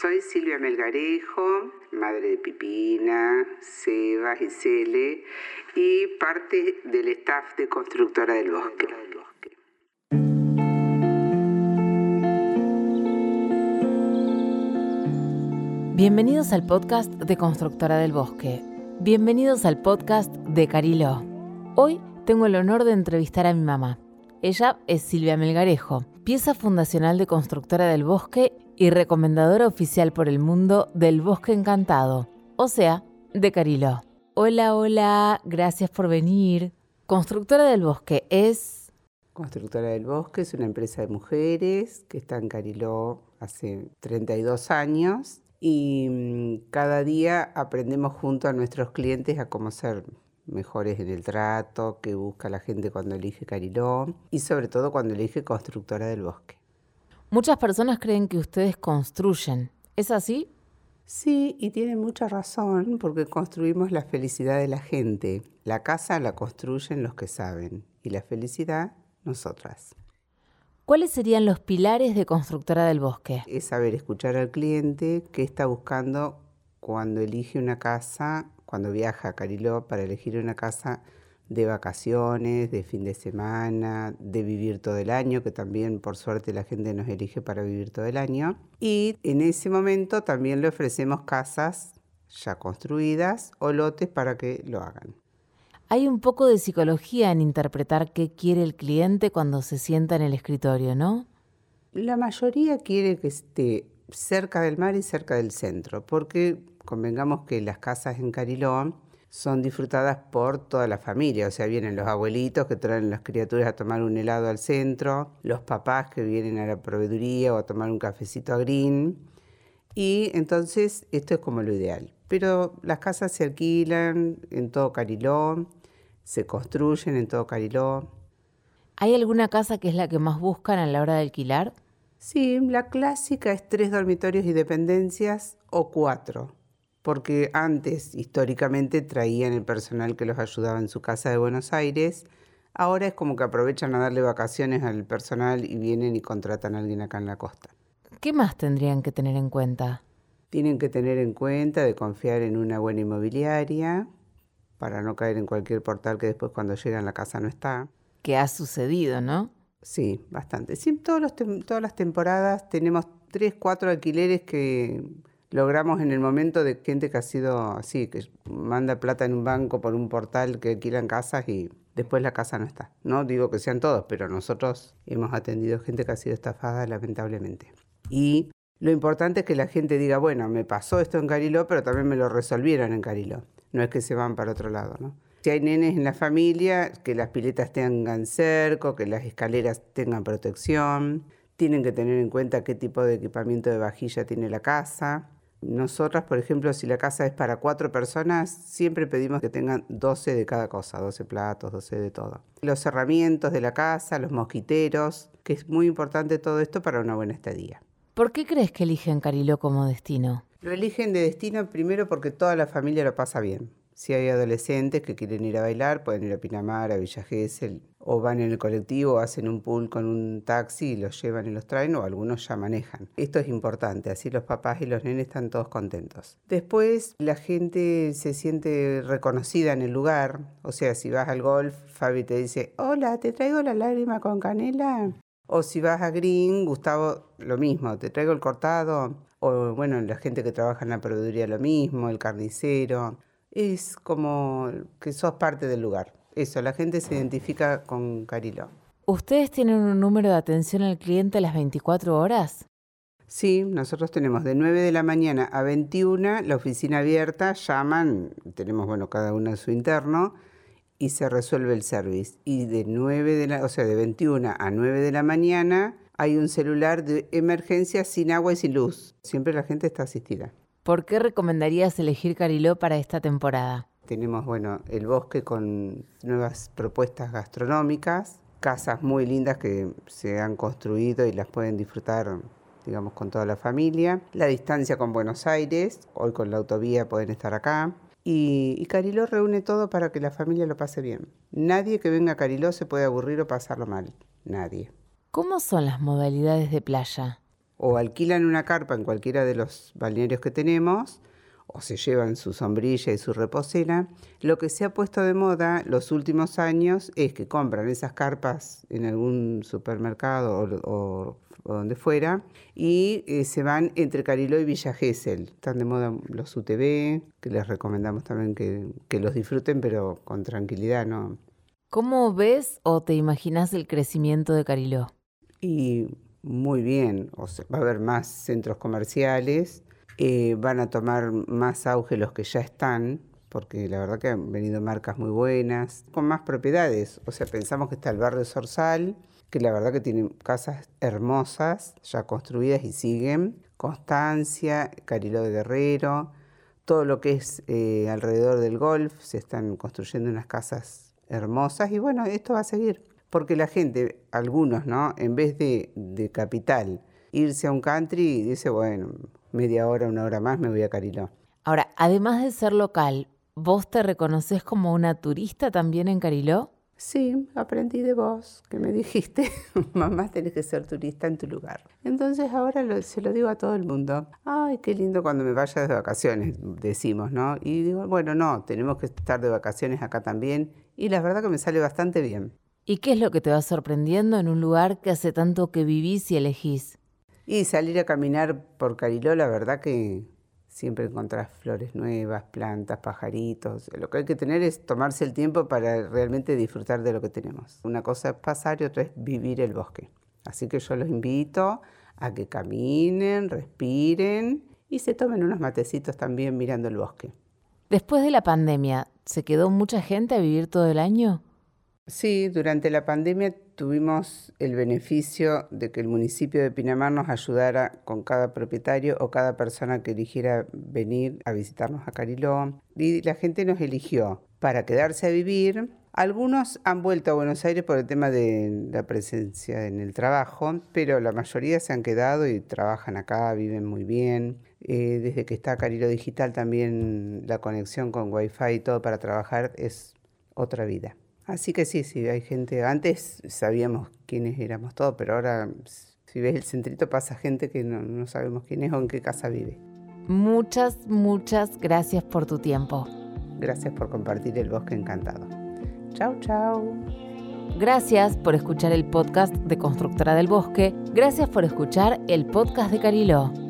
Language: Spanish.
Soy Silvia Melgarejo, madre de Pipina, Sebas y Cele, y parte del staff de Constructora del Bosque. Bienvenidos al podcast de Constructora del Bosque. Bienvenidos al podcast de Cariló. Hoy tengo el honor de entrevistar a mi mamá. Ella es Silvia Melgarejo, pieza fundacional de Constructora del Bosque y recomendadora oficial por el mundo del Bosque Encantado, o sea, de Cariló. Hola, hola, gracias por venir. Constructora del Bosque es... Constructora del Bosque es una empresa de mujeres que está en Cariló hace 32 años y mm, cada día aprendemos junto a nuestros clientes a cómo ser mejores en el trato, que busca la gente cuando elige Cariló y sobre todo cuando elige Constructora del Bosque. Muchas personas creen que ustedes construyen. ¿Es así? Sí, y tienen mucha razón porque construimos la felicidad de la gente. La casa la construyen los que saben y la felicidad nosotras. ¿Cuáles serían los pilares de Constructora del Bosque? Es saber escuchar al cliente qué está buscando cuando elige una casa, cuando viaja a Cariló para elegir una casa de vacaciones, de fin de semana, de vivir todo el año, que también por suerte la gente nos elige para vivir todo el año. Y en ese momento también le ofrecemos casas ya construidas o lotes para que lo hagan. Hay un poco de psicología en interpretar qué quiere el cliente cuando se sienta en el escritorio, ¿no? La mayoría quiere que esté cerca del mar y cerca del centro, porque convengamos que las casas en Cariló son disfrutadas por toda la familia, o sea, vienen los abuelitos que traen las criaturas a tomar un helado al centro, los papás que vienen a la proveeduría o a tomar un cafecito a Green, y entonces esto es como lo ideal. Pero las casas se alquilan en todo Cariló, se construyen en todo Cariló. ¿Hay alguna casa que es la que más buscan a la hora de alquilar? Sí, la clásica es tres dormitorios y dependencias o cuatro porque antes históricamente traían el personal que los ayudaba en su casa de Buenos Aires. Ahora es como que aprovechan a darle vacaciones al personal y vienen y contratan a alguien acá en la costa. ¿Qué más tendrían que tener en cuenta? Tienen que tener en cuenta de confiar en una buena inmobiliaria para no caer en cualquier portal que después cuando llegan la casa no está. ¿Qué ha sucedido, ¿no? Sí, bastante. Sí, todos los todas las temporadas tenemos tres, cuatro alquileres que logramos en el momento de gente que ha sido así, que manda plata en un banco por un portal que alquilan casas y después la casa no está. No digo que sean todos, pero nosotros hemos atendido gente que ha sido estafada lamentablemente. Y lo importante es que la gente diga, bueno, me pasó esto en Cariló, pero también me lo resolvieron en Cariló. No es que se van para otro lado, ¿no? Si hay nenes en la familia, que las piletas tengan cerco, que las escaleras tengan protección. Tienen que tener en cuenta qué tipo de equipamiento de vajilla tiene la casa nosotras, por ejemplo, si la casa es para cuatro personas, siempre pedimos que tengan 12 de cada cosa, 12 platos, 12 de todo. Los herramientas de la casa, los mosquiteros, que es muy importante todo esto para una buena estadía. ¿Por qué crees que eligen Cariló como destino? Lo eligen de destino primero porque toda la familia lo pasa bien. Si hay adolescentes que quieren ir a bailar, pueden ir a Pinamar, a Villa Gesell, o van en el colectivo, hacen un pool con un taxi y los llevan y los traen, o algunos ya manejan. Esto es importante, así los papás y los nenes están todos contentos. Después, la gente se siente reconocida en el lugar, o sea, si vas al golf, Fabi te dice, hola, te traigo la lágrima con canela. O si vas a Green, Gustavo, lo mismo, te traigo el cortado. O bueno, la gente que trabaja en la proveeduría lo mismo, el carnicero es como que sos parte del lugar. Eso, la gente se identifica con Cariló. ¿Ustedes tienen un número de atención al cliente a las 24 horas? Sí, nosotros tenemos de 9 de la mañana a 21 la oficina abierta, llaman, tenemos bueno cada uno su interno y se resuelve el service. Y de 9 de la, o sea, de 21 a 9 de la mañana hay un celular de emergencia sin agua y sin luz. Siempre la gente está asistida. ¿Por qué recomendarías elegir Cariló para esta temporada? Tenemos, bueno, el bosque con nuevas propuestas gastronómicas, casas muy lindas que se han construido y las pueden disfrutar, digamos, con toda la familia. La distancia con Buenos Aires, hoy con la autovía pueden estar acá. Y, y, Cariló reúne todo para que la familia lo pase bien. Nadie que venga a Cariló se puede aburrir o pasarlo mal. Nadie. ¿Cómo son las modalidades de playa? O alquilan una carpa en cualquiera de los balnearios que tenemos, o se llevan su sombrilla y su reposera. Lo que se ha puesto de moda los últimos años es que compran esas carpas en algún supermercado o, donde fuera y eh, se van entre Cariló y Villa Gesell. Están de moda los UTV, que les recomendamos también que, que los disfruten, pero con tranquilidad, ¿no? ¿Cómo ves o te imaginas el crecimiento de Cariló? Y muy bien, o sea, va a haber más centros comerciales, eh, van a tomar más auge los que ya están, porque la verdad que han venido marcas muy buenas, con más propiedades. O sea, pensamos que está el barrio Sorsal, que la verdad que tiene casas hermosas, ya construidas y siguen. Constancia, Cariló de Guerrero, todo lo que es eh, alrededor del golf, se están construyendo unas casas hermosas y bueno, esto va a seguir. Porque la gente, algunos, ¿no? En vez de, de capital, irse a un country, dice, bueno, media hora, una hora más me voy a Cariló. Ahora, además de ser local, ¿vos te reconoces como una turista también en Cariló? Sí, aprendí de vos, que me dijiste, mamá, tenés que ser turista en tu lugar. Entonces ahora se lo digo a todo el mundo. Ay, qué lindo cuando me vaya de vacaciones, decimos, ¿no? Y digo, bueno, no, tenemos que estar de vacaciones acá también. Y la verdad que me sale bastante bien. ¿Y qué es lo que te va sorprendiendo en un lugar que hace tanto que vivís y elegís? Y salir a caminar por Cariló, la verdad que siempre encontrás flores nuevas, plantas, pajaritos. Lo que hay que tener es tomarse el tiempo para realmente disfrutar de lo que tenemos. Una cosa es pasar y otra es vivir el bosque. Así que yo los invito a que caminen, respiren y se tomen unos matecitos también mirando el bosque. Después de la pandemia, ¿se quedó mucha gente a vivir todo el año? Sí, durante la pandemia tuvimos el beneficio de que el municipio de Pinamar nos ayudara con cada propietario o cada persona que eligiera venir a visitarnos a Cariló. Y la gente nos eligió para quedarse a vivir. Algunos han vuelto a Buenos Aires por el tema de la presencia en el trabajo, pero la mayoría se han quedado y trabajan acá, viven muy bien. Eh, desde que está Cariló Digital también la conexión con Wi-Fi y todo para trabajar es otra vida. Así que sí, sí, hay gente. Antes sabíamos quiénes éramos todos, pero ahora, si ves el centrito, pasa gente que no, no sabemos quién es o en qué casa vive. Muchas, muchas gracias por tu tiempo. Gracias por compartir el bosque encantado. Chau, chau. Gracias por escuchar el podcast de Constructora del Bosque. Gracias por escuchar el podcast de Cariló.